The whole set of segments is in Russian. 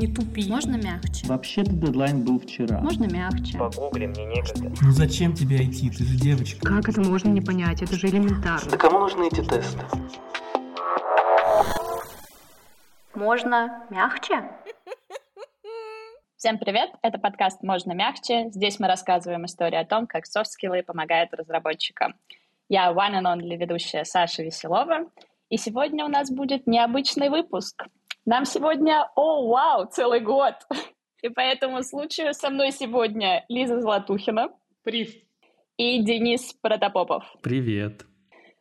Не тупи. Можно мягче? Вообще-то дедлайн был вчера. Можно мягче? Погугли, мне некогда. Ну зачем тебе идти? Ты же девочка. Как это можно не понять? Это же элементарно. Да кому нужны эти тесты? Можно мягче? Всем привет! Это подкаст «Можно мягче». Здесь мы рассказываем историю о том, как софт-скиллы помогают разработчикам. Я one and only ведущая Саша Веселова, и сегодня у нас будет необычный выпуск. Нам сегодня, о, вау, целый год! И по этому случаю со мной сегодня Лиза Златухина. Прив. И Денис Протопопов. Привет.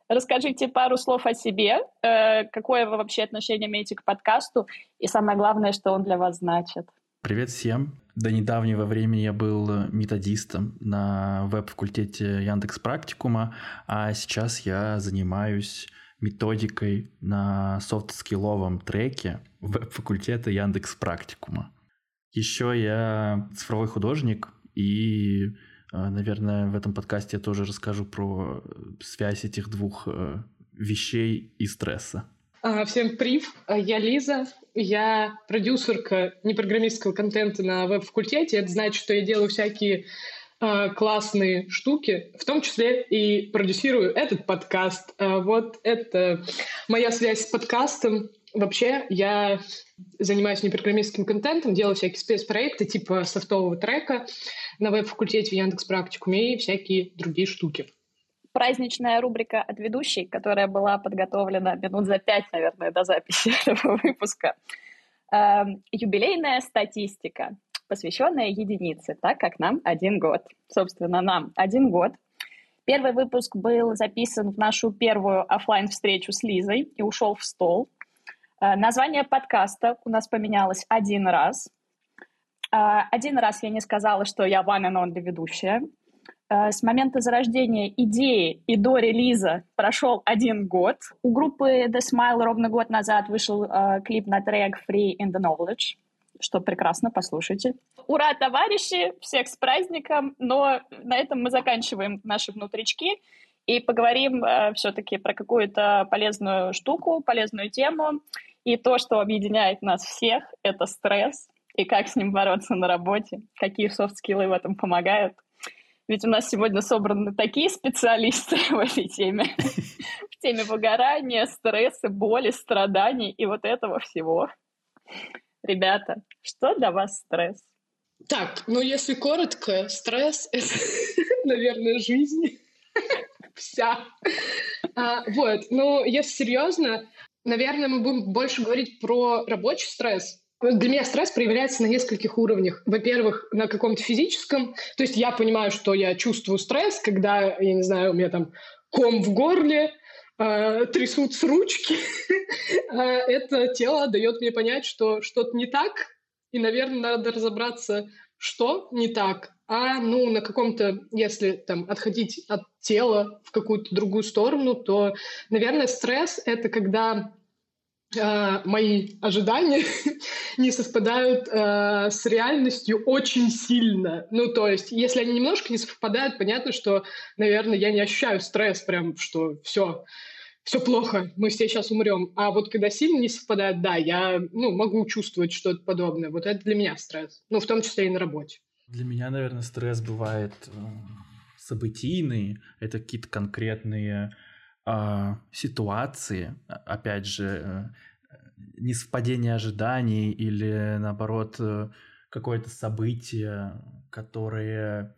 Расскажите пару слов о себе, э, какое вы вообще отношение имеете к подкасту, и самое главное, что он для вас значит. Привет всем. До недавнего времени я был методистом на веб-факультете Яндекс Практикума, а сейчас я занимаюсь методикой на софт-скилловом треке веб-факультета Яндекс Практикума. Еще я цифровой художник, и, э, наверное, в этом подкасте я тоже расскажу про связь этих двух э, вещей и стресса. А, всем прив, я Лиза, я продюсерка непрограммистского контента на веб-факультете. Это значит, что я делаю всякие э, классные штуки, в том числе и продюсирую этот подкаст. Э, вот это моя связь с подкастом. Вообще, я занимаюсь непрограммистским контентом, делаю всякие спецпроекты типа софтового трека на веб-факультете в Яндекс и всякие другие штуки праздничная рубрика от ведущей, которая была подготовлена минут за пять, наверное, до записи этого выпуска. Эм, юбилейная статистика, посвященная единице, так как нам один год. Собственно, нам один год. Первый выпуск был записан в нашу первую офлайн встречу с Лизой и ушел в стол. Э, название подкаста у нас поменялось один раз. Э, один раз я не сказала, что я one and only ведущая. Э, с момента зарождения идеи и до релиза прошел один год. У группы The Smile ровно год назад вышел клип на трек Free in the Knowledge, что прекрасно, послушайте. Ура, товарищи, всех с праздником, но на этом мы заканчиваем наши внутрички и поговорим э, все-таки про какую-то полезную штуку, полезную тему. И то, что объединяет нас всех, это стресс, и как с ним бороться на работе, какие софт-скиллы в этом помогают – ведь у нас сегодня собраны такие специалисты в этой теме, в теме выгорания, стресса, боли, страданий и вот этого всего. Ребята, что для вас стресс? Так, ну если коротко, стресс — это, наверное, жизнь вся. А, вот, ну если серьезно, наверное, мы будем больше говорить про рабочий стресс, для меня стресс проявляется на нескольких уровнях. Во-первых, на каком-то физическом. То есть я понимаю, что я чувствую стресс, когда, я не знаю, у меня там ком в горле, э, трясутся ручки. А это тело дает мне понять, что что-то не так, и, наверное, надо разобраться, что не так. А, ну, на каком-то, если там отходить от тела в какую-то другую сторону, то, наверное, стресс — это когда э, мои ожидания не совпадают э, с реальностью очень сильно. Ну, то есть, если они немножко не совпадают, понятно, что, наверное, я не ощущаю стресс прям, что все, все плохо, мы все сейчас умрем. А вот когда сильно не совпадают, да, я ну, могу чувствовать что-то подобное. Вот это для меня стресс. Ну, в том числе и на работе. Для меня, наверное, стресс бывает э, событийный. Это какие-то конкретные э, ситуации, опять же, э, несовпадение ожиданий или, наоборот, э, какое-то событие, которое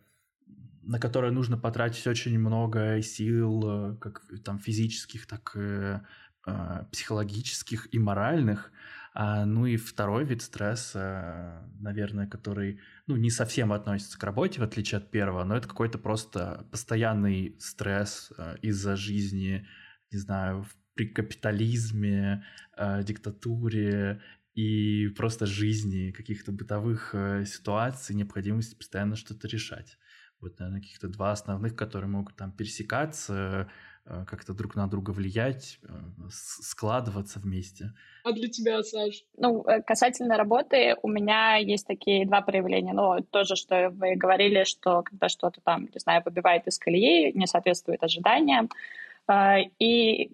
на которое нужно потратить очень много сил, э, как там физических, так и э, психологических и моральных. А, ну и второй вид стресса, наверное, который ну, не совсем относится к работе, в отличие от первого, но это какой-то просто постоянный стресс э, из-за жизни, не знаю, при капитализме, э, диктатуре и просто жизни, каких-то бытовых э, ситуаций, необходимости постоянно что-то решать. Вот, наверное, каких-то два основных, которые могут там пересекаться, как-то друг на друга влиять, э, складываться вместе. А для тебя, Саш? Ну, э, касательно работы, у меня есть такие два проявления. Ну, тоже, что вы говорили, что когда что-то там, не знаю, выбивает из колеи, не соответствует ожиданиям, и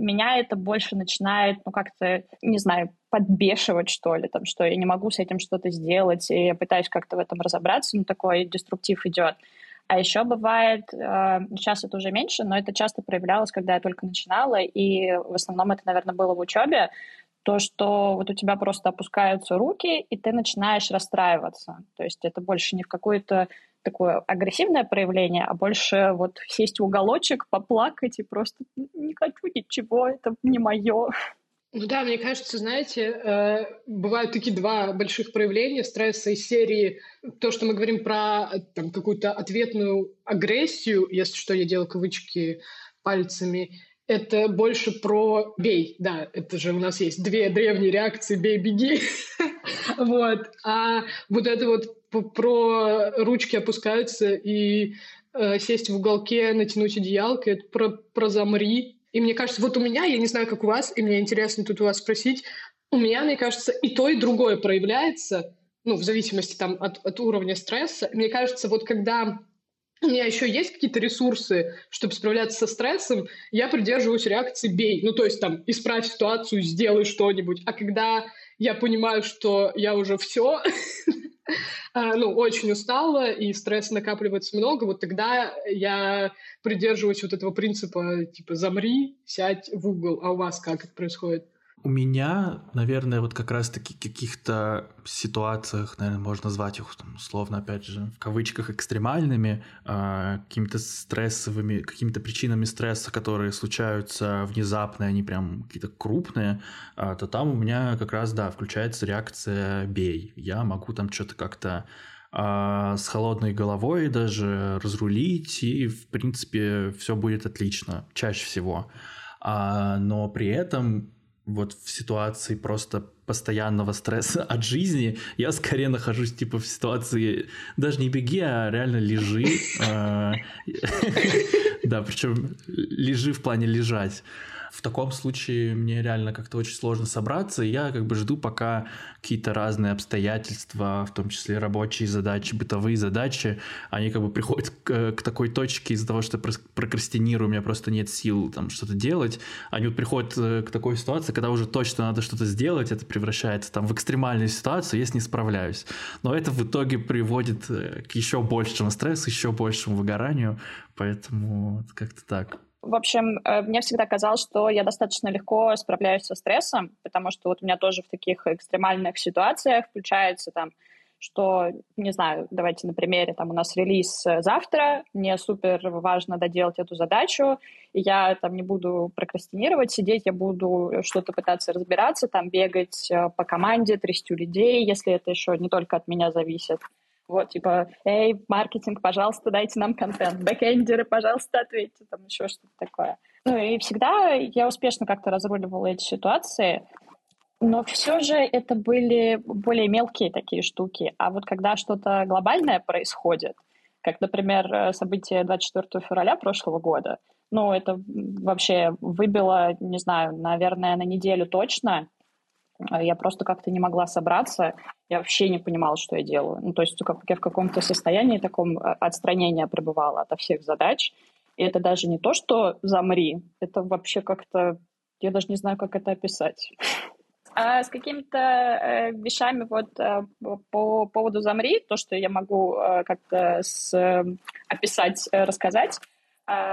меня это больше начинает, ну, как-то, не знаю, подбешивать, что ли, там, что я не могу с этим что-то сделать, и я пытаюсь как-то в этом разобраться, ну, такой деструктив идет. А еще бывает, э, сейчас это уже меньше, но это часто проявлялось, когда я только начинала, и в основном это, наверное, было в учебе, то, что вот у тебя просто опускаются руки, и ты начинаешь расстраиваться. То есть это больше не в какое-то такое агрессивное проявление, а больше вот сесть в уголочек, поплакать и просто не хочу ничего, это не мое. Ну да, мне кажется, знаете, э, бывают такие два больших проявления стресса из серии. То, что мы говорим про там, какую-то ответную агрессию, если что, я делаю кавычки пальцами, это больше про бей, да, это же у нас есть две древние реакции бей, беги, вот, а вот это вот про ручки опускаются и э, сесть в уголке, натянуть одеялко, это про, про замри, и мне кажется, вот у меня, я не знаю, как у вас, и мне интересно тут у вас спросить, у меня, мне кажется, и то, и другое проявляется, ну, в зависимости там от, от уровня стресса. Мне кажется, вот когда у меня еще есть какие-то ресурсы, чтобы справляться со стрессом, я придерживаюсь реакции «бей». Ну, то есть там «исправь ситуацию, сделай что-нибудь». А когда я понимаю, что я уже все, ну, очень устала, и стресс накапливается много, вот тогда я придерживаюсь вот этого принципа, типа, замри, сядь в угол. А у вас как это происходит? У меня, наверное, вот как раз-таки каких-то ситуациях, наверное, можно назвать их там, условно, опять же, в кавычках экстремальными, э, какими-то стрессовыми, какими-то причинами стресса, которые случаются внезапно, они прям какие-то крупные, э, то там у меня как раз, да, включается реакция «бей». Я могу там что-то как-то э, с холодной головой даже разрулить, и, в принципе, все будет отлично, чаще всего. А, но при этом вот в ситуации просто постоянного стресса от жизни, я скорее нахожусь типа в ситуации даже не беги, а реально лежи. А, да, причем лежи в плане лежать. В таком случае мне реально как-то очень сложно собраться, и я как бы жду, пока какие-то разные обстоятельства, в том числе рабочие задачи, бытовые задачи, они как бы приходят к, к такой точке из-за того, что я прокрастинирую, у меня просто нет сил там что-то делать, они вот приходят э, к такой ситуации, когда уже точно надо что-то сделать, это превращается там в экстремальную ситуацию, если не справляюсь. Но это в итоге приводит э, к еще большему стрессу, еще большему выгоранию, поэтому как-то так. В общем, э, мне всегда казалось, что я достаточно легко справляюсь со стрессом, потому что вот у меня тоже в таких экстремальных ситуациях включается там, что, не знаю, давайте на примере, там у нас релиз э, завтра, мне супер важно доделать эту задачу, и я там не буду прокрастинировать, сидеть, я буду что-то пытаться разбираться, там бегать э, по команде, трясти людей, если это еще не только от меня зависит. Вот, типа, эй, маркетинг, пожалуйста, дайте нам контент. Бэкэндеры, пожалуйста, ответьте, там еще что-то такое. Ну и всегда я успешно как-то разруливала эти ситуации, но все же это были более мелкие такие штуки. А вот когда что-то глобальное происходит, как, например, событие 24 февраля прошлого года, ну, это вообще выбило, не знаю, наверное, на неделю точно я просто как-то не могла собраться, я вообще не понимала, что я делаю. Ну, то есть как, я в каком-то состоянии таком а, отстранения пребывала от всех задач, и это даже не то, что замри, это вообще как-то, я даже не знаю, как это описать. А с какими-то э, вещами вот э, по поводу замри, то, что я могу э, как-то с, э, описать, э, рассказать, а,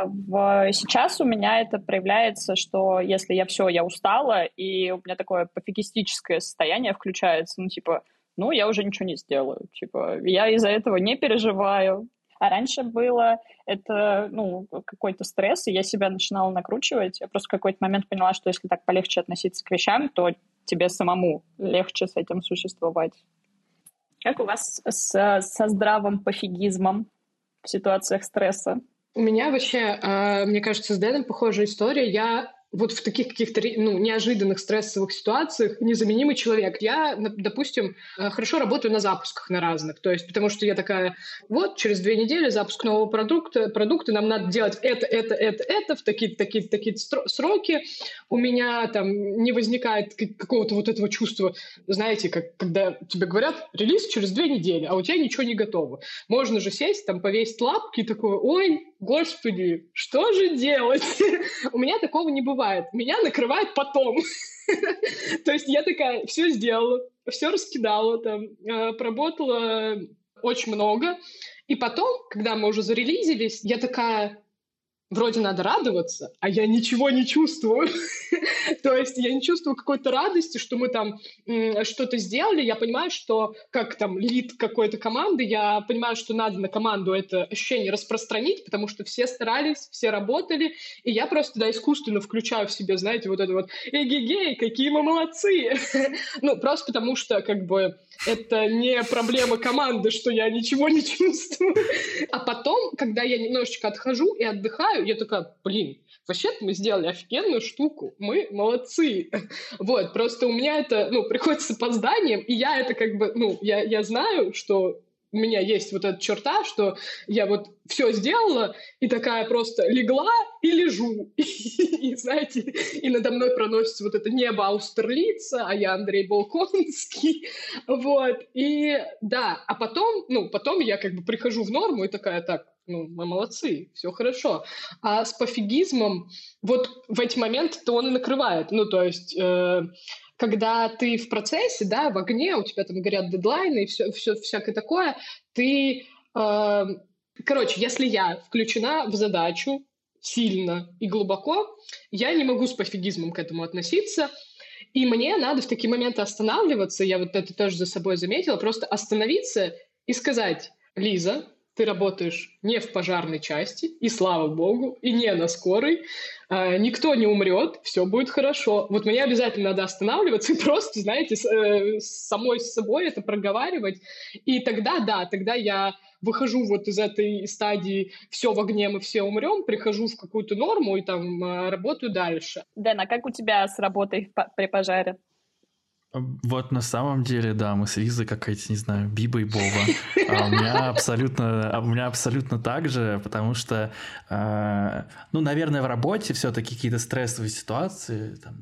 в... Сейчас у меня это проявляется, что если я все, я устала, и у меня такое пофигистическое состояние включается, ну, типа, ну, я уже ничего не сделаю. Типа, я из-за этого не переживаю. А раньше было это, ну, какой-то стресс, и я себя начинала накручивать. Я просто в какой-то момент поняла, что если так полегче относиться к вещам, то тебе самому легче с этим существовать. Как у вас с, со здравым пофигизмом в ситуациях стресса? У меня вообще, а, мне кажется, с Дэном похожая история. Я вот в таких каких-то ну, неожиданных стрессовых ситуациях незаменимый человек. Я, допустим, э, хорошо работаю на запусках на разных. То есть, потому что я такая, вот, через две недели запуск нового продукта, продукты, нам надо делать это, это, это, это в такие-то, такие такие сроки. У меня там не возникает какого-то вот этого чувства, знаете, как когда тебе говорят, релиз через две недели, а у тебя ничего не готово. Можно же сесть, там, повесить лапки и такое, ой, господи, что же делать? У меня такого не бывает. Меня накрывает потом. То есть я такая, все сделала, все раскидала, там, э, проработала очень много. И потом, когда мы уже зарелизились, я такая, вроде надо радоваться, а я ничего не чувствую. То есть я не чувствую какой-то радости, что мы там что-то сделали. Я понимаю, что как там лид какой-то команды, я понимаю, что надо на команду это ощущение распространить, потому что все старались, все работали, и я просто да, искусственно включаю в себе, знаете, вот это вот «Эгегей, какие мы молодцы!» Ну, просто потому что как бы это не проблема команды, что я ничего не чувствую. А потом, когда я немножечко отхожу и отдыхаю, я такая, блин, вообще-то мы сделали офигенную штуку, мы молодцы. Вот, просто у меня это, ну, приходит с опозданием, и я это как бы, ну, я, я знаю, что у меня есть вот эта черта, что я вот все сделала и такая просто легла и лежу. И, знаете, и надо мной проносится вот это небо Аустерлица, а я Андрей Болконский. Вот. И да, а потом, ну, потом я как бы прихожу в норму и такая, так, ну, мы молодцы, все хорошо. А с пофигизмом вот в эти моменты то он и накрывает. Ну, то есть... Э, когда ты в процессе, да, в огне, у тебя там горят дедлайны и все, все всякое такое, ты... Э, короче, если я включена в задачу сильно и глубоко, я не могу с пофигизмом к этому относиться, и мне надо в такие моменты останавливаться, я вот это тоже за собой заметила, просто остановиться и сказать, Лиза, ты работаешь не в пожарной части, и слава богу, и не на скорой, э, никто не умрет, все будет хорошо. Вот мне обязательно надо останавливаться и просто, знаете, с, э, самой с собой это проговаривать. И тогда, да, тогда я выхожу вот из этой стадии «все в огне, мы все умрем», прихожу в какую-то норму и там э, работаю дальше. Дэн, а как у тебя с работой при пожаре? Вот на самом деле, да, мы с Лизой какая-то, не знаю, Биба и Боба. А у меня абсолютно, а у меня абсолютно так же, потому что, э, ну, наверное, в работе все-таки какие-то стрессовые ситуации, там,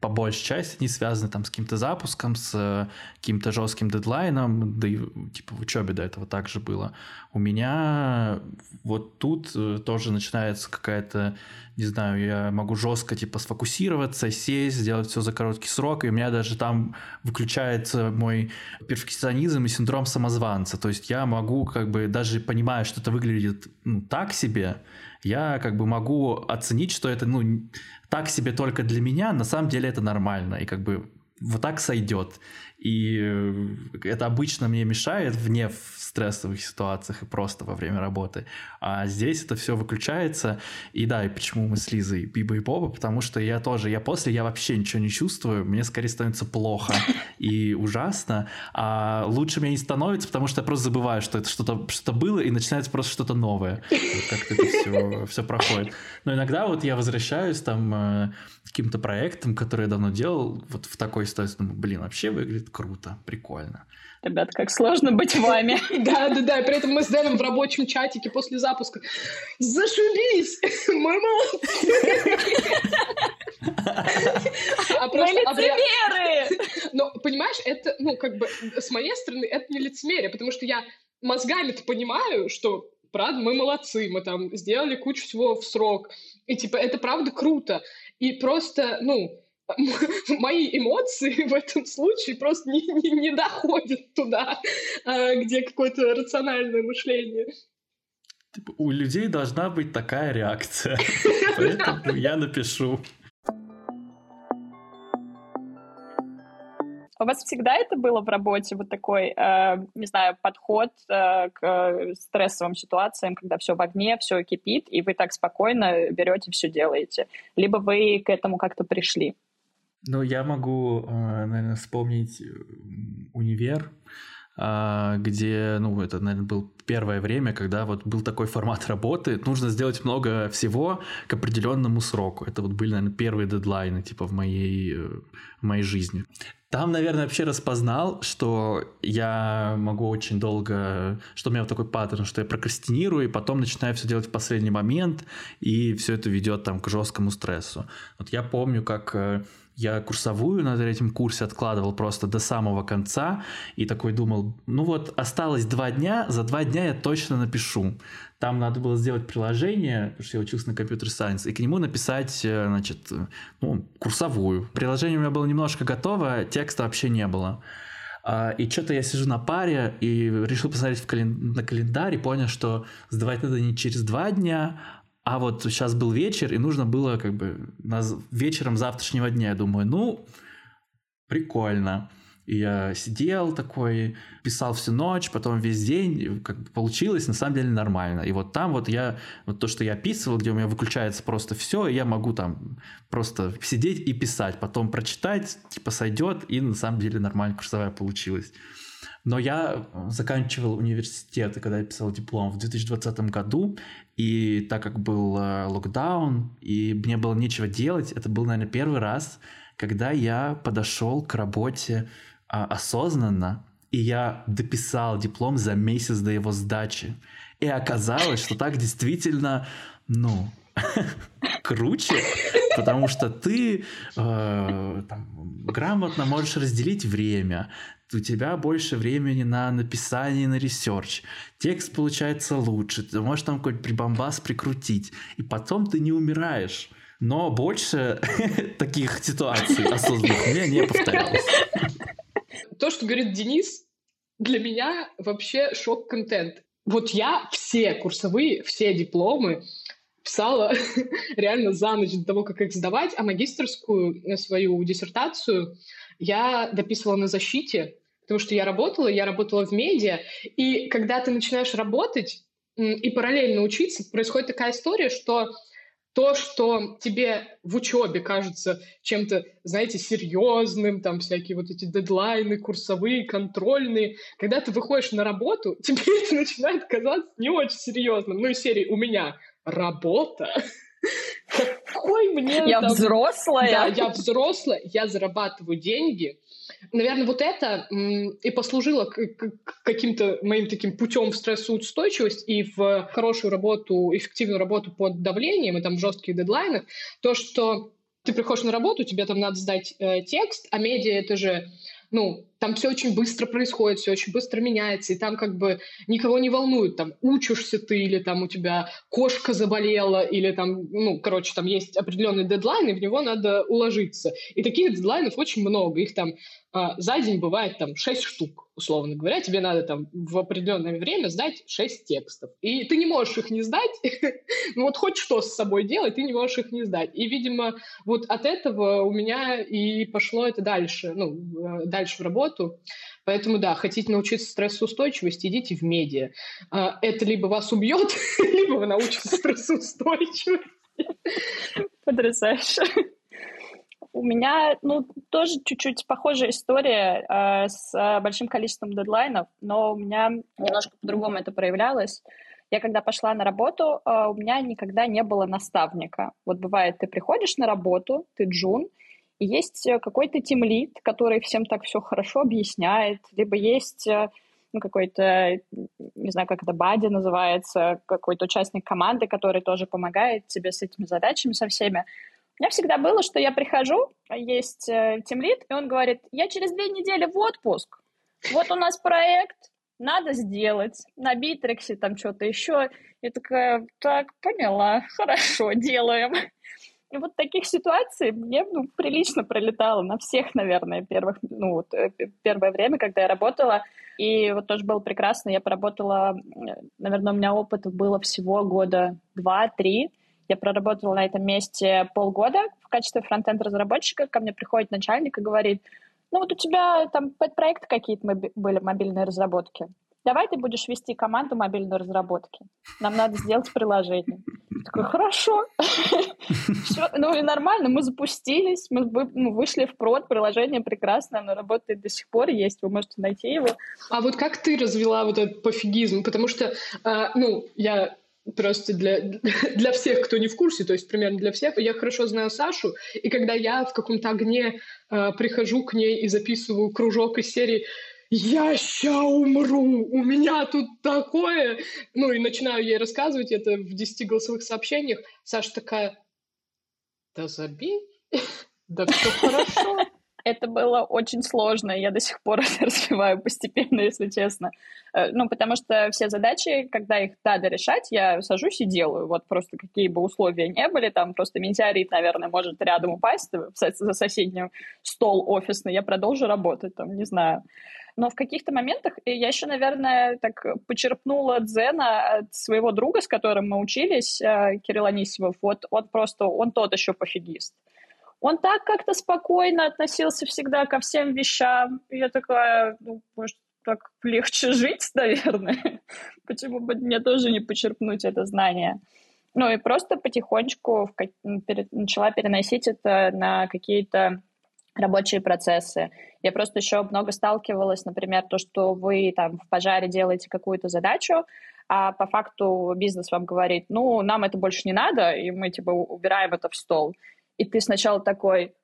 по большей части не связаны там с каким-то запуском, с э, каким-то жестким дедлайном, да и типа в учебе до этого также было. У меня вот тут э, тоже начинается какая-то, не знаю, я могу жестко типа сфокусироваться, сесть, сделать все за короткий срок, и у меня даже там выключается мой перфекционизм и синдром самозванца. То есть я могу как бы даже понимая, что это выглядит ну, так себе, я как бы могу оценить, что это ну так себе только для меня, на самом деле это нормально, и как бы вот так сойдет. И э, это обычно мне мешает вне стрессовых ситуациях и просто во время работы. А здесь это все выключается. И да, и почему мы с Лизой Биба и Боба, потому что я тоже, я после, я вообще ничего не чувствую, мне скорее становится плохо и ужасно, а лучше мне не становится, потому что я просто забываю, что это что-то что было, и начинается просто что-то новое. Вот как это все, все проходит. Но иногда вот я возвращаюсь там э, к каким-то проектам, которые я давно делал, вот в такой ситуации, думаю, блин, вообще выглядит круто, прикольно. Ребят, как сложно быть вами. Да, да, да. При этом мы с Дэном в рабочем чатике после запуска. Зашибись! Мы молодцы! А мы лицемеры! Но, понимаешь, это, ну, как бы, с моей стороны, это не лицемерие, потому что я мозгами-то понимаю, что, правда, мы молодцы, мы там сделали кучу всего в срок, и, типа, это правда круто. И просто, ну, мои эмоции в этом случае просто не, не, не доходят туда, а, где какое-то рациональное мышление. Типа, у людей должна быть такая реакция, поэтому я напишу. У вас всегда это было в работе, вот такой, э, не знаю, подход э, к э, стрессовым ситуациям, когда все в огне, все кипит, и вы так спокойно берете, все делаете? Либо вы к этому как-то пришли? Ну, я могу, э, наверное, вспомнить универ, а, где, ну, это, наверное, был первое время, когда вот был такой формат работы, нужно сделать много всего к определенному сроку. Это вот были, наверное, первые дедлайны, типа, в моей, э, в моей жизни. Там, наверное, вообще распознал, что я могу очень долго, что у меня вот такой паттерн, что я прокрастинирую, и потом начинаю все делать в последний момент, и все это ведет там к жесткому стрессу. Вот я помню, как э, я курсовую на третьем курсе откладывал просто до самого конца и такой думал, ну вот осталось два дня, за два дня я точно напишу. Там надо было сделать приложение, потому что я учился на компьютер сайенс, и к нему написать, э, значит, ну, курсовую. Приложение у меня было немножко готово, текста вообще не было. А, и что-то я сижу на паре и решил посмотреть в кален... на календарь и понял, что сдавать надо не через два дня, а вот сейчас был вечер, и нужно было как бы на... вечером завтрашнего дня. Я думаю, ну, прикольно. И я сидел такой, писал всю ночь, потом весь день, как бы получилось на самом деле нормально. И вот там вот я, вот то, что я описывал, где у меня выключается просто все, я могу там просто сидеть и писать, потом прочитать, типа сойдет, и на самом деле нормально курсовая получилась. Но я заканчивал университет, когда я писал диплом в 2020 году, и так как был э, локдаун, и мне было нечего делать, это был, наверное, первый раз, когда я подошел к работе а, осознанно, и я дописал диплом за месяц до его сдачи. И оказалось, что так действительно, ну, круче, потому что ты э, там, грамотно можешь разделить время, у тебя больше времени на написание, на research, текст получается лучше, ты можешь там какой-то прибамбас прикрутить, и потом ты не умираешь. Но больше таких ситуаций осознанных меня не повторялось то, что говорит Денис, для меня вообще шок-контент. Вот я все курсовые, все дипломы писала реально за ночь до того, как их сдавать, а магистрскую свою диссертацию я дописывала на защите, потому что я работала, я работала в медиа, и когда ты начинаешь работать и параллельно учиться, происходит такая история, что то, что тебе в учебе кажется чем-то, знаете, серьезным, там всякие вот эти дедлайны, курсовые, контрольные, когда ты выходишь на работу, тебе это начинает казаться не очень серьезным. Ну, из серии «У меня работа», какой мне... Я там... взрослая. Да, я взрослая, я зарабатываю деньги, наверное, вот это и послужило каким-то моим таким путем в стрессоустойчивость и в хорошую работу, эффективную работу под давлением и там в жестких дедлайнах, то, что ты приходишь на работу, тебе там надо сдать э, текст, а медиа — это же ну, там все очень быстро происходит, все очень быстро меняется, и там как бы никого не волнует, там, учишься ты, или там у тебя кошка заболела, или там, ну, короче, там есть определенный дедлайн, и в него надо уложиться. И таких дедлайнов очень много, их там за день бывает там 6 штук, условно говоря, тебе надо там в определенное время сдать 6 текстов. И ты не можешь их не сдать, ну вот хоть что с собой делать, ты не можешь их не сдать. И, видимо, вот от этого у меня и пошло это дальше, ну, э, дальше в работу. Поэтому, да, хотите научиться стрессоустойчивости, идите в медиа. А, это либо вас убьет, либо вы научитесь стрессоустойчивости. Потрясающе. У меня, ну, тоже чуть-чуть похожая история э, с большим количеством дедлайнов, но у меня немножко по-другому это проявлялось. Я когда пошла на работу, э, у меня никогда не было наставника. Вот бывает, ты приходишь на работу, ты джун, и есть э, какой-то тимлит, который всем так все хорошо объясняет, либо есть э, ну, какой-то, не знаю, как это, бади называется, какой-то участник команды, который тоже помогает тебе с этими задачами, со всеми. Меня всегда было, что я прихожу, есть э, тимлит, и он говорит, я через две недели в отпуск, вот у нас проект, надо сделать, на Битриксе там что-то еще. Я такая, так, поняла, хорошо, делаем. И вот таких ситуаций мне ну, прилично пролетало на всех, наверное, первых, ну, вот, э, первое время, когда я работала. И вот тоже было прекрасно. Я поработала, э, наверное, у меня опыт было всего года два-три. Я проработала на этом месте полгода в качестве фронтенд-разработчика. Ко мне приходит начальник и говорит, ну вот у тебя там проекты какие-то были, мобильные разработки. Давай ты будешь вести команду мобильной разработки. Нам надо сделать приложение. Такой, хорошо. Ну и нормально, мы запустились, мы вышли в прод, приложение прекрасное, оно работает до сих пор, есть, вы можете найти его. А вот как ты развела вот этот пофигизм? Потому что, а, ну, я просто для, для всех, кто не в курсе, то есть примерно для всех, я хорошо знаю Сашу, и когда я в каком-то огне э, прихожу к ней и записываю кружок из серии «Я ща умру, у меня тут такое!» Ну и начинаю ей рассказывать это в 10 голосовых сообщениях. Саша такая «Да забей, да все хорошо». Это было очень сложно, я до сих пор развиваю постепенно, если честно. Э, ну, потому что все задачи, когда их надо решать, я сажусь и делаю. Вот просто какие бы условия не были, там просто метеорит, наверное, может рядом упасть за соседним стол офисный, я продолжу работать, там, не знаю. Но в каких-то моментах я еще, наверное, так почерпнула дзена от своего друга, с которым мы учились, э, Кирилл Анисимов. Вот он просто, он тот еще пофигист. Он так как-то спокойно относился всегда ко всем вещам. Я такая, ну, может, так легче жить, наверное. Почему бы мне тоже не почерпнуть это знание? Ну и просто потихонечку начала переносить это на какие-то рабочие процессы. Я просто еще много сталкивалась, например, то, что вы там в пожаре делаете какую-то задачу, а по факту бизнес вам говорит, ну, нам это больше не надо, и мы, типа, убираем это в стол. И ты сначала такой,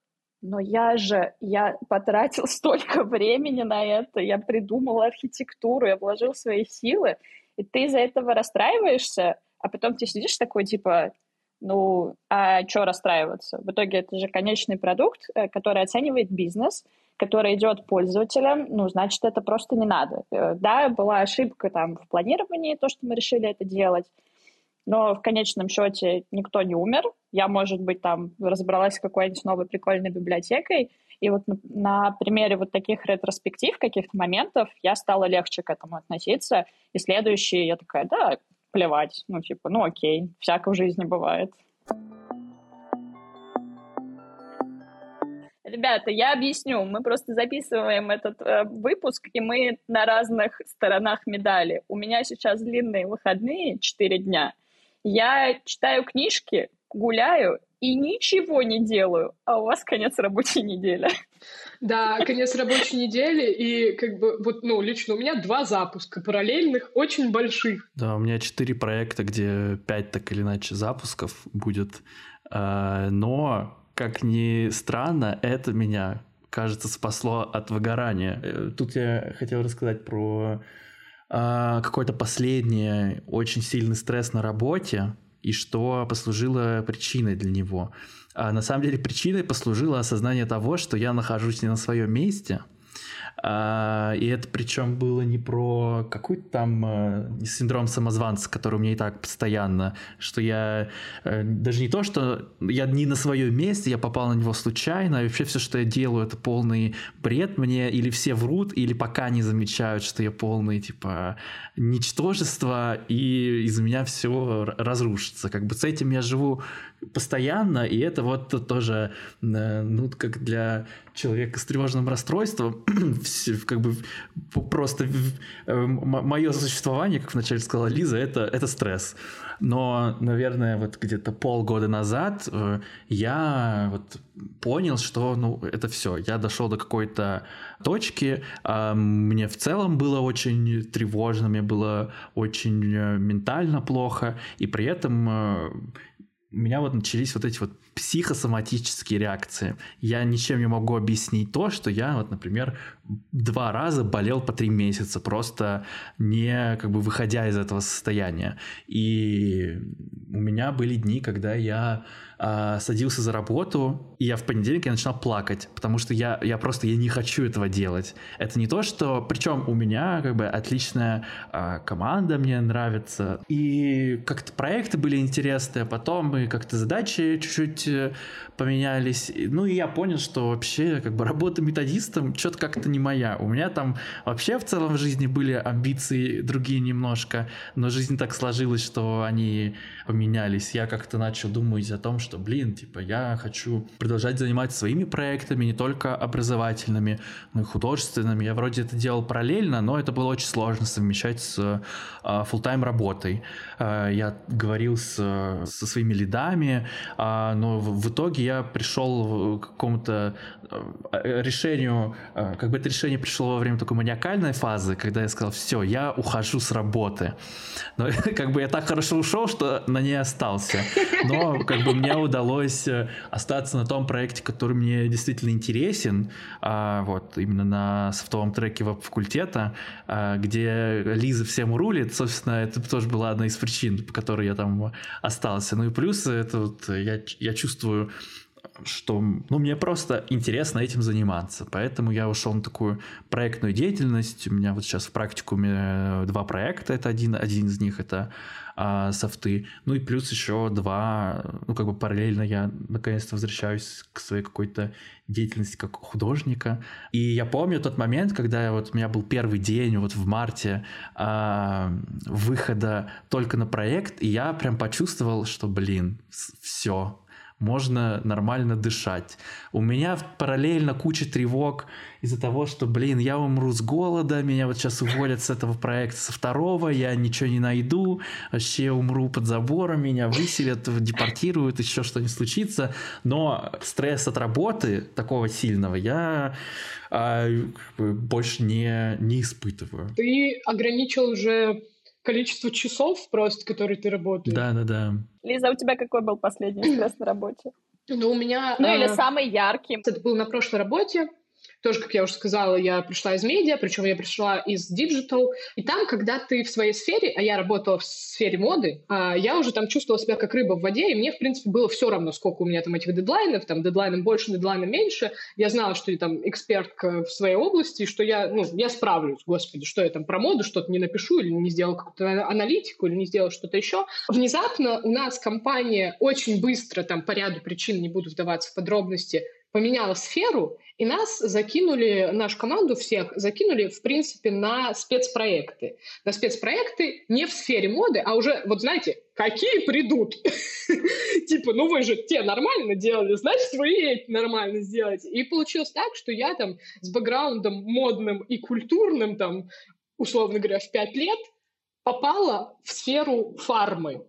но я же, я потратил столько времени на это, я придумал архитектуру, я вложил свои силы, и ты из-за этого расстраиваешься, а потом ты сидишь такой, типа, ну, а что расстраиваться? В итоге это же конечный продукт, э, который оценивает бизнес, который идет пользователям, ну, значит, это просто не надо. Э, да, была ошибка там в планировании, то, что мы решили это делать, но в конечном счете никто не умер. Я, может быть, там разобралась с какой-нибудь новой прикольной библиотекой, и вот на, примере вот таких ретроспектив, каких-то моментов, я стала легче к этому относиться. И следующие я такая, да, плевать. Ну, типа, ну окей, всяко в жизни бывает. Ребята, я объясню. Мы просто записываем этот э, выпуск, и мы на разных сторонах медали. У меня сейчас длинные выходные, 4 дня. Я читаю книжки, гуляю и ничего не делаю, а у вас конец рабочей недели. Да, конец рабочей недели, и как бы вот, ну, лично у меня два запуска параллельных, очень больших. Да, у меня четыре проекта, где пять так или иначе запусков будет, а, но, как ни странно, это меня, кажется, спасло от выгорания. Э, тут я хотел рассказать про какой-то последний очень сильный стресс на работе, и что послужило причиной для него. А на самом деле причиной послужило осознание того, что я нахожусь не на своем месте – а, и это причем было не про какой-то там э, синдром самозванца, который у меня и так постоянно, что я э, даже не то, что я не на своем месте, я попал на него случайно, и вообще все, что я делаю, это полный бред мне, или все врут, или пока не замечают, что я полный, типа, ничтожество, и из меня все разрушится. Как бы с этим я живу постоянно, и это вот тоже, э, ну, как для человека с тревожным расстройством, как бы просто э, мое существование, как вначале сказала Лиза, это, это стресс. Но, наверное, вот где-то полгода назад э, я вот понял, что ну, это все. Я дошел до какой-то точки. А мне в целом было очень тревожно, мне было очень ментально плохо. И при этом у меня вот начались вот эти вот психосоматические реакции. Я ничем не могу объяснить то, что я вот, например, два раза болел по три месяца, просто не как бы выходя из этого состояния. И у меня были дни, когда я э, садился за работу, и я в понедельник я начинал плакать, потому что я, я просто я не хочу этого делать. Это не то, что... Причем у меня как бы отличная э, команда, мне нравится, и как-то проекты были интересные, а потом мы как-то задачи чуть-чуть э, поменялись. Ну и я понял, что вообще как бы работа методистом что-то как-то не моя. У меня там вообще в целом в жизни были амбиции другие немножко, но жизнь так сложилась, что они поменялись. Я как-то начал думать о том, что, блин, типа, я хочу продолжать заниматься своими проектами, не только образовательными, но и художественными. Я вроде это делал параллельно, но это было очень сложно совмещать с а, full-time работой. Э, я говорил с, со своими лидами, э, но в итоге я пришел к какому-то э, решению, э, как бы это решение пришло во время такой маниакальной фазы, когда я сказал, все, я ухожу с работы. Но как бы я так хорошо ушел, что на ней остался. Но как бы мне удалось э, остаться на том проекте, который мне действительно интересен, а, вот именно на софтовом треке веб-факультета, а, где Лиза всем рулит. Собственно, это тоже была одна из причин, по которой я там остался. Ну и плюс это вот я, я чувствую что ну, мне просто интересно этим заниматься. Поэтому я ушел на такую проектную деятельность. У меня вот сейчас в практикуме два проекта. Это один, один из них это а, софты. Ну и плюс еще два, ну как бы параллельно я наконец-то возвращаюсь к своей какой-то деятельности как художника. И я помню тот момент, когда вот у меня был первый день вот в марте а, выхода только на проект, и я прям почувствовал, что, блин, все, можно нормально дышать. У меня параллельно куча тревог из-за того, что, блин, я умру с голода, меня вот сейчас уволят с этого проекта, со второго, я ничего не найду, вообще умру под забором, меня выселят, депортируют, еще что-нибудь случится. Но стресс от работы такого сильного я а, больше не, не испытываю. Ты ограничил уже количество часов просто, которые ты работаешь. Да, да, да. Лиза, у тебя какой был последний стресс на работе? Ну, у меня... Ну, или а, самый яркий. Это был на прошлой работе. Тоже, как я уже сказала, я пришла из медиа, причем я пришла из digital. И там, когда ты в своей сфере, а я работала в сфере моды, а, я уже там чувствовала себя как рыба в воде, и мне, в принципе, было все равно, сколько у меня там этих дедлайнов, там дедлайном больше, дедлайном меньше. Я знала, что я там экспертка в своей области, что я, ну, я справлюсь, господи, что я там про моду что-то не напишу, или не сделал какую-то аналитику, или не сделал что-то еще. Внезапно у нас компания очень быстро, там, по ряду причин, не буду вдаваться в подробности, поменяла сферу, и нас закинули, нашу команду всех закинули, в принципе, на спецпроекты. На спецпроекты не в сфере моды, а уже, вот знаете, какие придут? Типа, ну вы же те нормально делали, значит, вы и эти нормально сделаете. И получилось так, что я там с бэкграундом модным и культурным, там, условно говоря, в пять лет попала в сферу фармы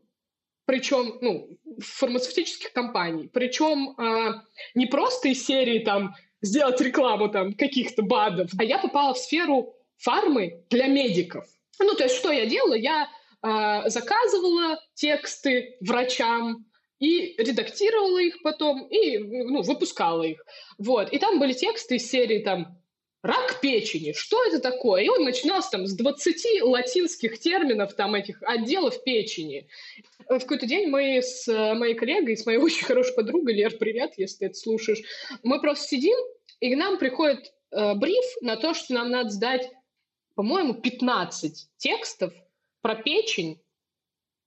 причем, ну, фармацевтических компаний, причем э, не просто из серии там сделать рекламу там каких-то БАДов, а я попала в сферу фармы для медиков. Ну, то есть что я делала? Я э, заказывала тексты врачам, и редактировала их потом, и ну, выпускала их. Вот. И там были тексты из серии там рак печени, что это такое? И он начинался там с 20 латинских терминов, там этих отделов печени. В какой-то день мы с э, моей коллегой, с моей очень хорошей подругой, Лер, привет, если ты это слушаешь, мы просто сидим, и к нам приходит э, бриф на то, что нам надо сдать, по-моему, 15 текстов про печень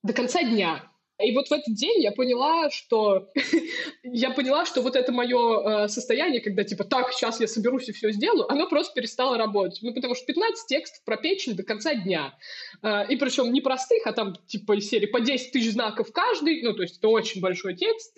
до конца дня. И вот в этот день я поняла, что я поняла, что вот это мое э, состояние, когда типа так, сейчас я соберусь и все сделаю, оно просто перестало работать. Ну, потому что 15 текстов про печень до конца дня. Э, и причем не простых, а там типа из серии по 10 тысяч знаков каждый. Ну, то есть это очень большой текст.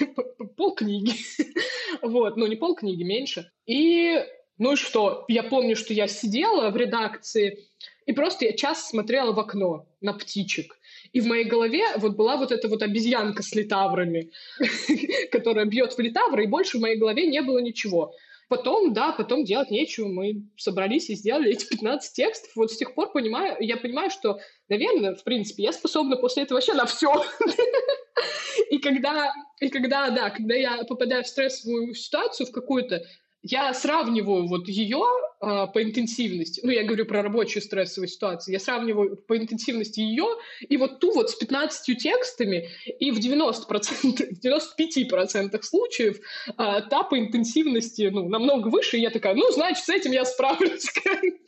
пол книги. вот, ну не пол книги, меньше. И ну и что? Я помню, что я сидела в редакции, и просто я час смотрела в окно на птичек. И в моей голове вот была вот эта вот обезьянка с литаврами, которая бьет в литавры, и больше в моей голове не было ничего. Потом, да, потом делать нечего, мы собрались и сделали эти 15 текстов. Вот с тех пор понимаю, я понимаю, что, наверное, в принципе, я способна после этого вообще на все. И когда, и когда, да, когда я попадаю в стрессовую ситуацию в какую-то, я сравниваю вот ее э, по интенсивности, ну, я говорю про рабочую стрессовую ситуацию, я сравниваю по интенсивности ее и вот ту вот с 15 текстами, и в 90%, в 95% случаев э, та по интенсивности, ну, намного выше, и я такая, ну, значит, с этим я справлюсь.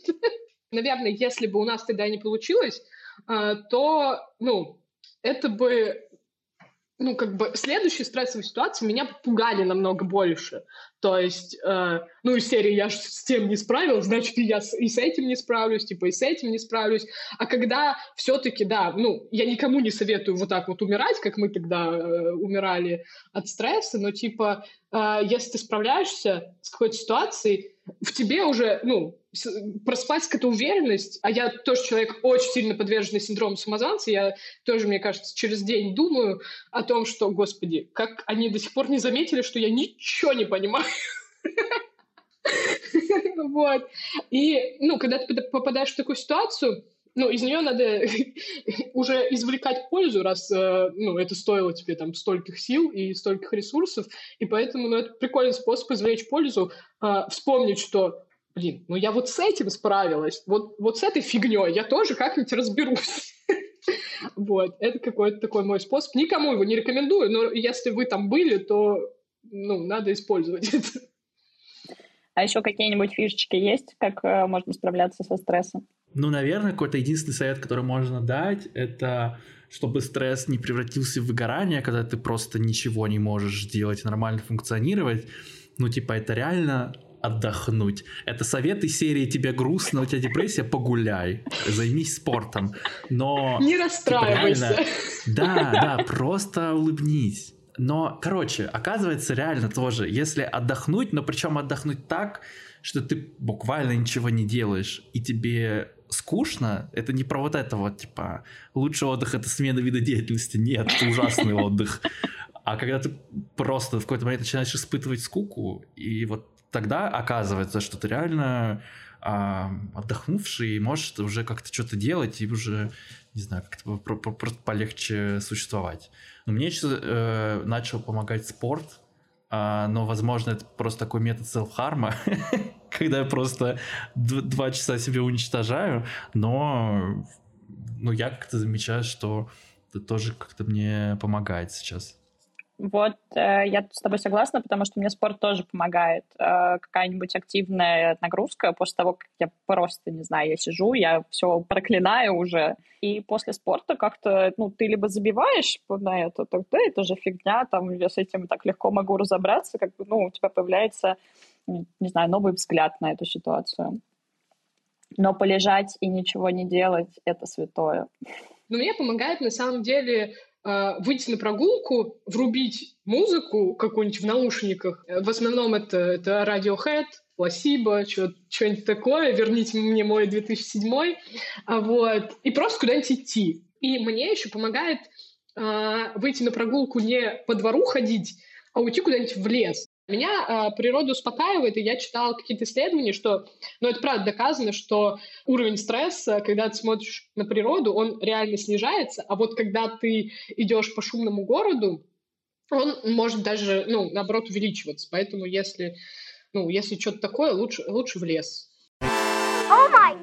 Наверное, если бы у нас тогда не получилось, э, то, ну, это бы ну, как бы следующие стрессовые ситуации меня пугали намного больше. То есть, э, ну, из серии «я с тем не справилась, значит, и я с, и с этим не справлюсь, типа, и с этим не справлюсь». А когда все-таки, да, ну, я никому не советую вот так вот умирать, как мы тогда э, умирали от стресса, но, типа, э, если ты справляешься с какой-то ситуацией, в тебе уже, ну, проспать какая-то уверенность, а я тоже человек очень сильно подверженный синдрому самозванца, я тоже, мне кажется, через день думаю о том, что, господи, как они до сих пор не заметили, что я ничего не понимаю. Вот. И, ну, когда ты попадаешь в такую ситуацию, ну, из нее надо уже извлекать пользу, раз, э, ну, это стоило тебе там стольких сил и стольких ресурсов, и поэтому, ну, это прикольный способ извлечь пользу, э, вспомнить, что, блин, ну, я вот с этим справилась, вот, вот с этой фигней я тоже как-нибудь разберусь. Вот, это какой-то такой мой способ. Никому его не рекомендую, но если вы там были, то ну, надо использовать это. А еще какие-нибудь фишечки есть, как э, можно справляться со стрессом? Ну, наверное, какой-то единственный совет, который можно дать, это чтобы стресс не превратился в выгорание, когда ты просто ничего не можешь делать, нормально функционировать. Ну, типа, это реально отдохнуть. Это совет из серии «Тебе грустно, у тебя депрессия, погуляй, займись спортом». Но... Не расстраивайся. Типа, реально, да, да, просто улыбнись. Но, короче, оказывается реально тоже, если отдохнуть, но причем отдохнуть так, что ты буквально ничего не делаешь, и тебе скучно, это не про вот это вот, типа, лучший отдых — это смена вида деятельности. Нет, это ужасный отдых. А когда ты просто в какой-то момент начинаешь испытывать скуку, и вот тогда оказывается, что ты реально а, отдохнувший, и можешь уже как-то что-то делать, и уже, не знаю, как-то полегче существовать. Но мне сейчас э, начал помогать спорт, а, но, возможно, это просто такой метод селф-харма, когда я просто два часа себе уничтожаю, но ну, я как-то замечаю, что это тоже как-то мне помогает сейчас. Вот, э, я с тобой согласна, потому что мне спорт тоже помогает. Э, какая-нибудь активная нагрузка после того, как я просто, не знаю, я сижу, я все проклинаю уже. И после спорта как-то, ну, ты либо забиваешь на это, то да, это же фигня, там, я с этим так легко могу разобраться, как бы, ну, у тебя появляется, не знаю, новый взгляд на эту ситуацию. Но полежать и ничего не делать — это святое. Но мне помогает, на самом деле, выйти на прогулку, врубить музыку какую-нибудь в наушниках. В основном это, это Radiohead, Пласибо, что-нибудь такое, верните мне мой 2007, а вот, и просто куда-нибудь идти. И мне еще помогает э, выйти на прогулку не по двору ходить, а уйти куда-нибудь в лес. Меня э, природа успокаивает, и я читала какие-то исследования, что, ну, это правда доказано, что уровень стресса, когда ты смотришь на природу, он реально снижается, а вот когда ты идешь по шумному городу, он может даже, ну, наоборот, увеличиваться. Поэтому если, ну, если что-то такое, лучше, лучше в лес. Oh my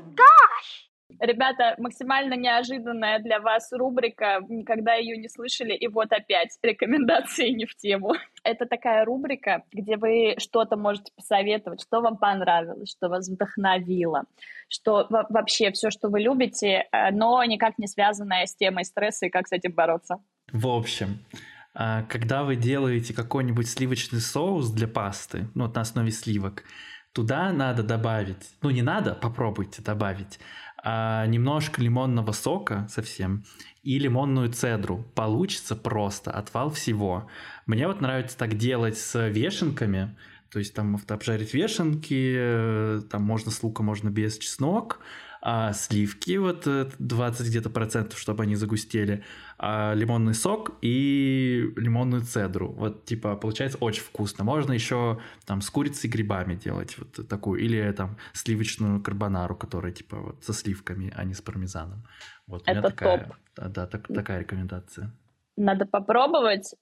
Ребята, максимально неожиданная для вас рубрика, никогда ее не слышали, и вот опять рекомендации не в тему. Это такая рубрика, где вы что-то можете посоветовать, что вам понравилось, что вас вдохновило, что вообще все, что вы любите, э, но никак не связанное с темой стресса и как с этим бороться. В общем, а, когда вы делаете какой-нибудь сливочный соус для пасты, ну, на основе сливок, туда надо добавить, ну, не надо, попробуйте добавить а, немножко лимонного сока совсем и лимонную цедру. Получится просто отвал всего. Мне вот нравится так делать с вешенками, то есть там обжарить вешенки, э, там можно с лука, можно без чеснок, а сливки вот 20 э, где-то процентов, чтобы они загустели, а лимонный сок и лимонную цедру. Вот типа получается очень вкусно. Можно еще там с курицей и грибами делать вот такую или там сливочную карбонару, которая типа вот со сливками, а не с пармезаном. Вот Это у меня такая, топ. Да, да так, такая рекомендация. Надо попробовать.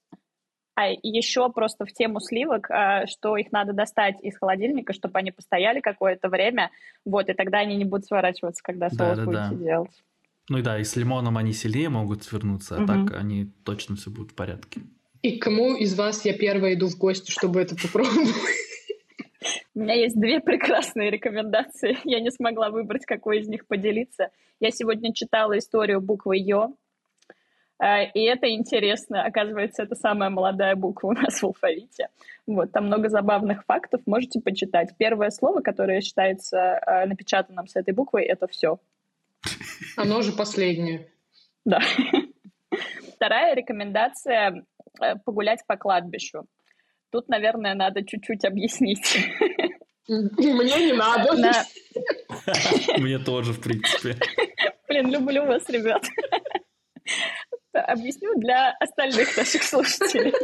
А еще просто в тему сливок, а, что их надо достать из холодильника, чтобы они постояли какое-то время, вот, и тогда они не будут сворачиваться, когда соус да, да, будете да. делать. Ну и да, и с лимоном они сильнее могут свернуться, а угу. так они точно все будут в порядке. И кому из вас я первая иду в гости, чтобы это попробовать? У меня есть две прекрасные рекомендации. Я не смогла выбрать, какой из них поделиться. Я сегодня читала историю буквы Ё. А, и это интересно. Оказывается, это самая молодая буква у нас в алфавите. Вот, там много забавных фактов, можете почитать. Первое слово, которое считается а, напечатанным с этой буквой, это все. Оно же последнее. Да. Вторая рекомендация э, — погулять по кладбищу. Тут, наверное, надо чуть-чуть объяснить. Мне не надо. Мне тоже, в принципе. Блин, люблю вас, ребят объясню для остальных наших слушателей.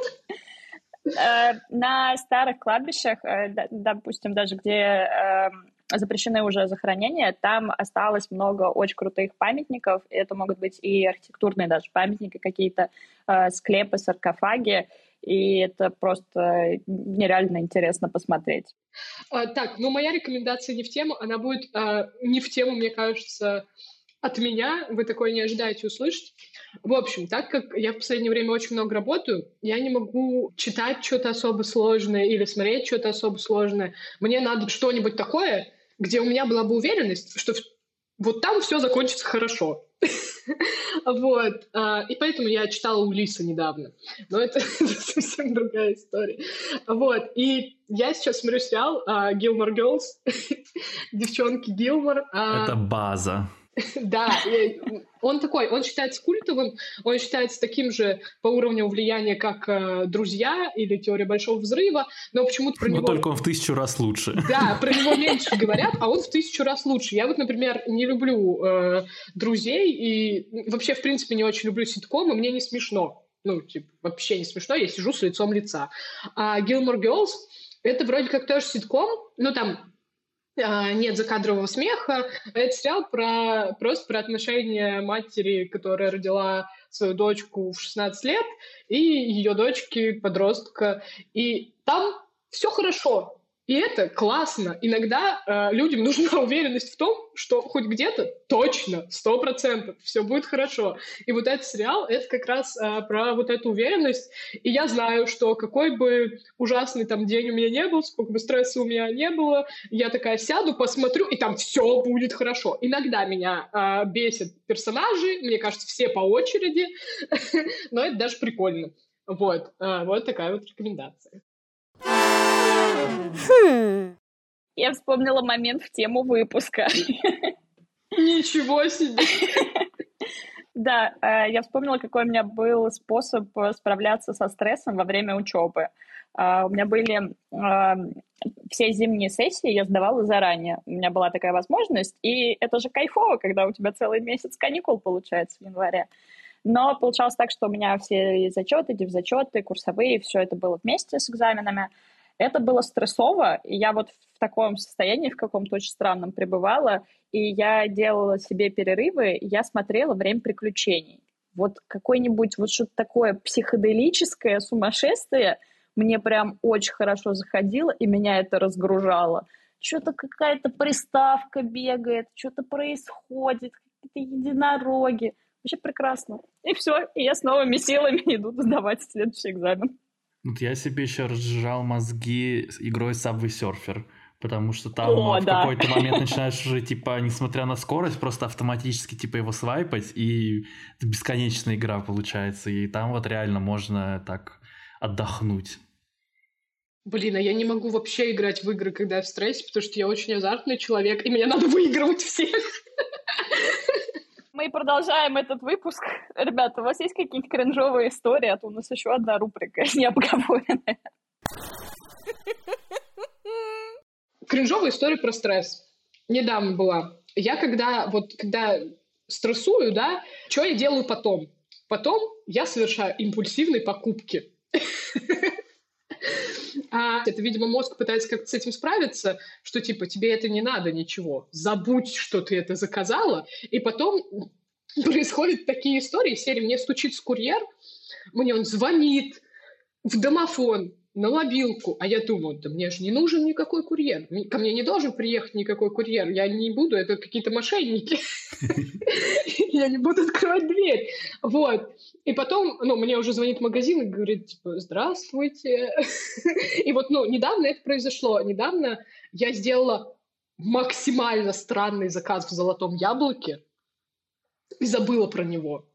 Э, на старых кладбищах, э, допустим, даже где эм, запрещены уже захоронения, там осталось много очень крутых памятников. Это могут быть и архитектурные даже памятники, какие-то э, склепы, саркофаги. И это просто нереально интересно посмотреть. А, так, ну моя рекомендация не в тему, она будет а, не в тему, мне кажется, от меня вы такое не ожидаете услышать. В общем, так как я в последнее время очень много работаю, я не могу читать что-то особо сложное или смотреть что-то особо сложное. Мне надо что-нибудь такое, где у меня была бы уверенность, что вот там все закончится хорошо. Вот. А, и поэтому я читала Улиса недавно. Но это совсем другая история. Вот. И я сейчас смотрю сериал Gilmore Girls. Девчонки Гилмор. А, это база. Да, он такой, он считается культовым, он считается таким же по уровню влияния, как э, «Друзья» или «Теория большого взрыва», но почему-то про но него... только он в тысячу раз лучше. Да, про него меньше говорят, а он в тысячу раз лучше. Я вот, например, не люблю э, «Друзей» и вообще, в принципе, не очень люблю ситкомы, мне не смешно. Ну, типа, вообще не смешно, я сижу с лицом лица. А «Gilmore Girls» — это вроде как тоже ситком, ну, там нет закадрового смеха. Это сериал про, просто про отношения матери, которая родила свою дочку в 16 лет, и ее дочки, подростка. И там все хорошо. И это классно. Иногда э, людям нужна уверенность в том, что хоть где-то точно, сто процентов, все будет хорошо. И вот этот сериал, это как раз э, про вот эту уверенность. И я знаю, что какой бы ужасный там день у меня не был, сколько бы стресса у меня не было, я такая сяду, посмотрю, и там все будет хорошо. Иногда меня э, бесят персонажи, мне кажется, все по очереди, но это даже прикольно. Вот, э, вот такая вот рекомендация. Хм. Я вспомнила момент в тему выпуска. Ничего себе! Да, э, я вспомнила, какой у меня был способ справляться со стрессом во время учебы. Э, у меня были э, все зимние сессии, я сдавала заранее. У меня была такая возможность, и это же кайфово, когда у тебя целый месяц каникул получается в январе. Но получалось так, что у меня все зачеты, дивзачеты, курсовые, все это было вместе с экзаменами. Это было стрессово, и я вот в таком состоянии, в каком-то очень странном пребывала, и я делала себе перерывы, я смотрела «Время приключений». Вот какое-нибудь вот что-то такое психоделическое сумасшествие мне прям очень хорошо заходило, и меня это разгружало. Что-то какая-то приставка бегает, что-то происходит, какие-то единороги. Вообще прекрасно. И все, и я с новыми силами иду сдавать следующий экзамен. Вот я себе еще разжижал мозги игрой Subway Surfer. Потому что там О, в да. какой-то момент начинаешь уже, типа, несмотря на скорость, просто автоматически, типа, его свайпать, и это бесконечная игра получается. И там вот реально можно так отдохнуть. Блин, а я не могу вообще играть в игры, когда я в стрессе, потому что я очень азартный человек, и мне надо выигрывать всех. Мы продолжаем этот выпуск. Ребята, у вас есть какие-нибудь кринжовые истории? А то у нас еще одна рубрика необговоренная. Кринжовая история про стресс. Недавно была. Я когда, вот, когда стрессую, да, что я делаю потом? Потом я совершаю импульсивные покупки. А это, видимо, мозг пытается как-то с этим справиться, что типа тебе это не надо ничего, забудь, что ты это заказала, и потом происходят такие истории, серии мне стучит курьер, мне он звонит в домофон, на мобилку. А я думаю, да мне же не нужен никакой курьер. Ко мне не должен приехать никакой курьер. Я не буду, это какие-то мошенники. Я не буду открывать дверь. Вот. И потом, ну, мне уже звонит магазин и говорит, типа, здравствуйте. И вот, ну, недавно это произошло. Недавно я сделала максимально странный заказ в «Золотом яблоке» и забыла про него.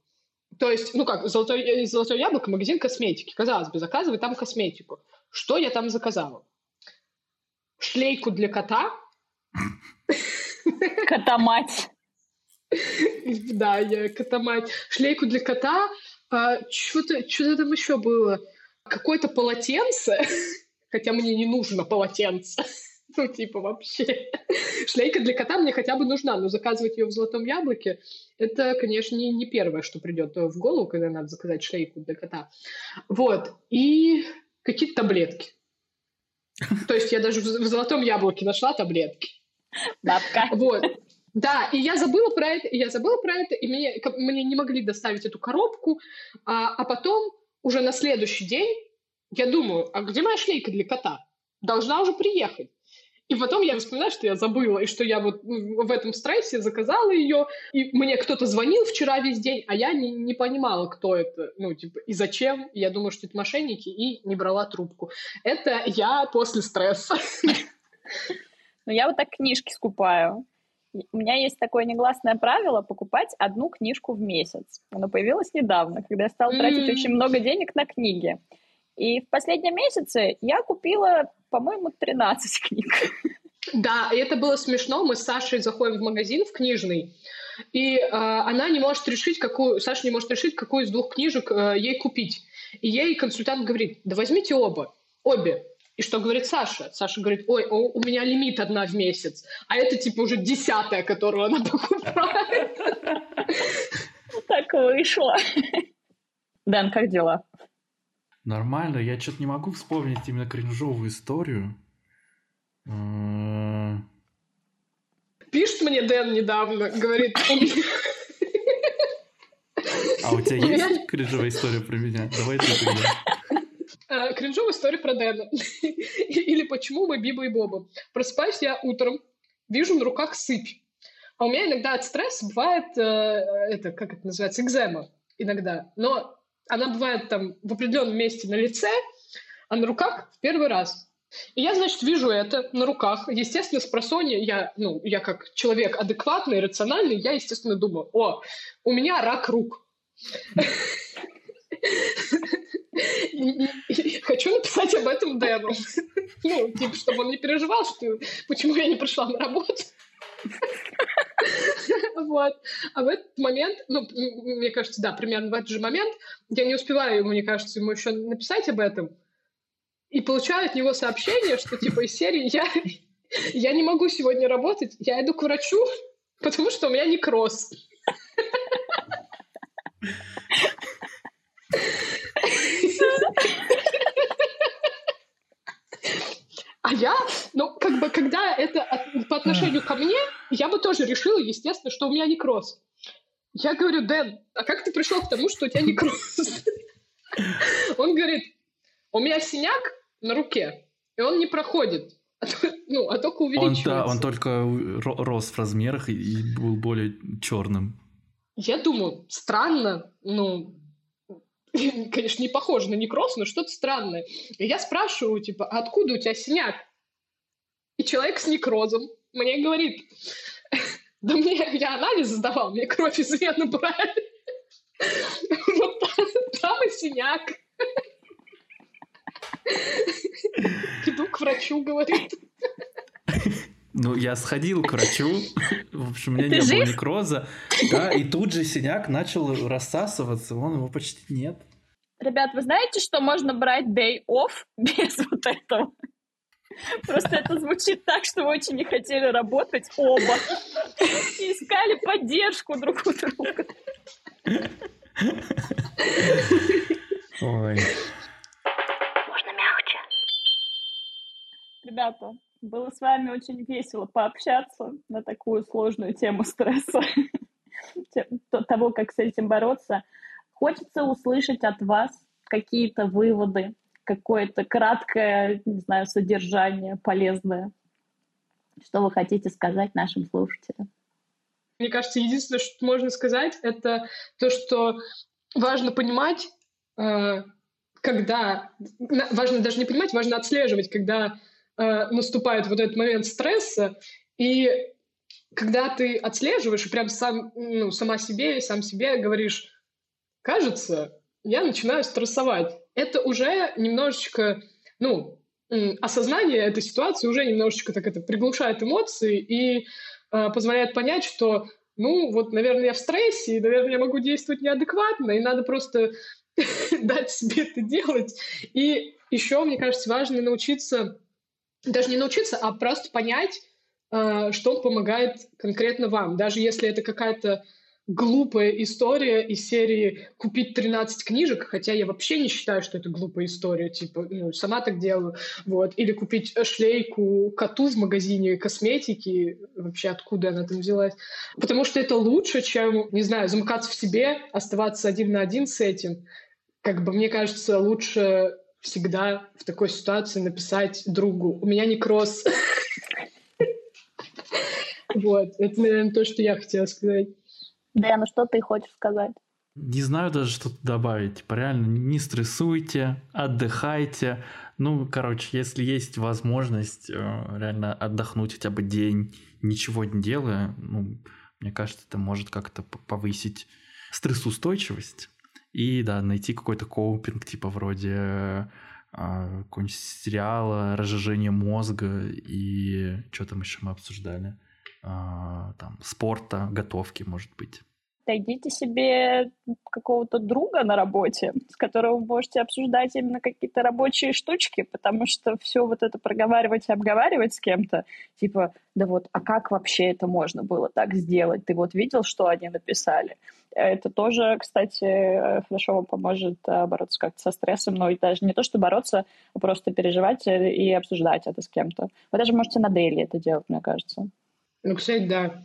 То есть, ну как, золотое, золотое яблоко, магазин косметики. Казалось бы, заказывай там косметику. Что я там заказала? Шлейку для кота. Кота-мать. Да, я кота-мать. Шлейку для кота. А, что-то, что там еще было? Какое-то полотенце. Хотя мне не нужно полотенце. Ну, типа, вообще. Шлейка для кота мне хотя бы нужна, но заказывать ее в золотом яблоке, это, конечно, не, не первое, что придет в голову, когда надо заказать шлейку для кота. Вот. И какие-то таблетки. То есть я даже в, в золотом яблоке нашла таблетки. Бабка. Вот. Да, и я забыла про это, и я забыла про это, и мне, мне не могли доставить эту коробку, а, а потом уже на следующий день я думаю, а где моя шлейка для кота? Должна уже приехать. И потом я вспоминаю, что я забыла, и что я вот в этом стрессе заказала ее, и мне кто-то звонил вчера весь день, а я не, не понимала, кто это, ну, типа, и зачем. Я думаю, что это мошенники, и не брала трубку. Это я после стресса. Ну, я вот так книжки скупаю. У меня есть такое негласное правило покупать одну книжку в месяц. Оно появилось недавно, когда я стала тратить очень много денег на книги. И в последнем месяце я купила, по-моему, 13 книг. Да, и это было смешно. Мы с Сашей заходим в магазин, в книжный, и э, она не может решить, какую... Саша не может решить, какую из двух книжек э, ей купить. И ей консультант говорит, да возьмите оба, обе. И что говорит Саша? Саша говорит, ой, у меня лимит одна в месяц, а это типа уже десятая, которую она покупает. Так вышло. Дэн, как дела? Нормально, я что-то не могу вспомнить именно кринжовую историю. Пишет мне Дэн недавно, говорит, А у тебя есть кринжовая история про меня? Давай ты тогда. А, кринжовая история про Дэна. Или почему мы Биба и Боба. Просыпаюсь я утром, вижу на руках сыпь. А у меня иногда от стресса бывает, э, это, как это называется, экзема иногда. Но она бывает там в определенном месте на лице, а на руках в первый раз. И я, значит, вижу это на руках. Естественно, с просони я, ну, я как человек адекватный, рациональный, я, естественно, думаю, о, у меня рак рук. Хочу написать об этом Дэну. Ну, типа, чтобы он не переживал, что почему я не пришла на работу. Вот. А в этот момент, ну, мне кажется, да, примерно в этот же момент, я не успеваю ему, мне кажется, ему еще написать об этом, и получаю от него сообщение, что типа из серии я, я не могу сегодня работать, я иду к врачу, потому что у меня некроз. А я, ну, как бы, когда это от, по отношению ко мне, я бы тоже решила, естественно, что у меня некроз. Я говорю, Дэн, а как ты пришел к тому, что у тебя некроз? Он говорит, у меня синяк на руке, и он не проходит, а ну, а только увеличивается. Он, да, он только рос в размерах и был более черным. Я думаю, странно, ну, конечно, не похоже на некроз, но что-то странное. И я спрашиваю, типа, откуда у тебя синяк? И человек с некрозом мне говорит, да мне, я анализ сдавал, мне кровь из вены брали. Вот там и синяк. Иду к врачу, говорит. Ну, я сходил к врачу, в общем, у меня Ты не жив? было некроза, да, и тут же синяк начал рассасываться, вон его почти нет. Ребят, вы знаете, что можно брать day off без вот этого? Просто это звучит так, что вы очень не хотели работать оба. И искали поддержку друг у друга. Ой. Ребята, было с вами очень весело пообщаться на такую сложную тему стресса, того, как с этим бороться. Хочется услышать от вас какие-то выводы, какое-то краткое, не знаю, содержание полезное. Что вы хотите сказать нашим слушателям? Мне кажется, единственное, что можно сказать, это то, что важно понимать, э, когда... Важно даже не понимать, важно отслеживать, когда э, наступает вот этот момент стресса, и когда ты отслеживаешь и прям сам, ну, сама себе сам себе говоришь, кажется, я начинаю стрессовать. Это уже немножечко, ну, осознание этой ситуации уже немножечко так это приглушает эмоции и э, позволяет понять, что, ну, вот, наверное, я в стрессе, и, наверное, я могу действовать неадекватно, и надо просто дать себе это делать. И еще, мне кажется, важно научиться даже не научиться, а просто понять, э, что помогает конкретно вам. Даже если это какая-то глупая история из серии купить 13 книжек, хотя я вообще не считаю, что это глупая история, типа, ну, сама так делаю, вот, или купить шлейку коту в магазине косметики, вообще откуда она там взялась, потому что это лучше, чем, не знаю, замыкаться в себе, оставаться один на один с этим, как бы, мне кажется, лучше всегда в такой ситуации написать другу «У меня некроз». Вот, это, наверное, то, что я хотела сказать. Да, ну что ты хочешь сказать? Не знаю даже, что тут добавить. Типа, реально, не стрессуйте, отдыхайте. Ну, короче, если есть возможность э, реально отдохнуть хотя бы день, ничего не делая, ну, мне кажется, это может как-то повысить стрессоустойчивость. И, да, найти какой-то коупинг, типа, вроде э, какого-нибудь сериала, разжижение мозга и что там еще мы обсуждали? А, там, спорта, готовки, может быть найдите себе какого-то друга на работе, с которым вы можете обсуждать именно какие-то рабочие штучки, потому что все вот это проговаривать и обговаривать с кем-то, типа, да вот, а как вообще это можно было так сделать? Ты вот видел, что они написали? Это тоже, кстати, хорошо вам поможет э, бороться как-то со стрессом, но и даже не то, что бороться, а просто переживать и обсуждать это с кем-то. Вы даже можете на дейли это делать, мне кажется. Ну, кстати, да.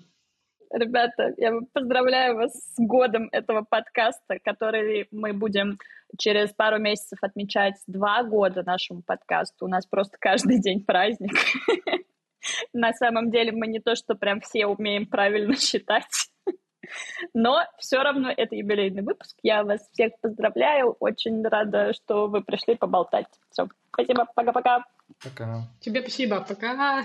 Ребята, я поздравляю вас с годом этого подкаста, который мы будем через пару месяцев отмечать два года нашему подкасту. У нас просто каждый день праздник. На самом деле мы не то, что прям все умеем правильно считать, но все равно это юбилейный выпуск. Я вас всех поздравляю. Очень рада, что вы пришли поболтать. Все, спасибо, пока-пока. Пока. Тебе спасибо, пока.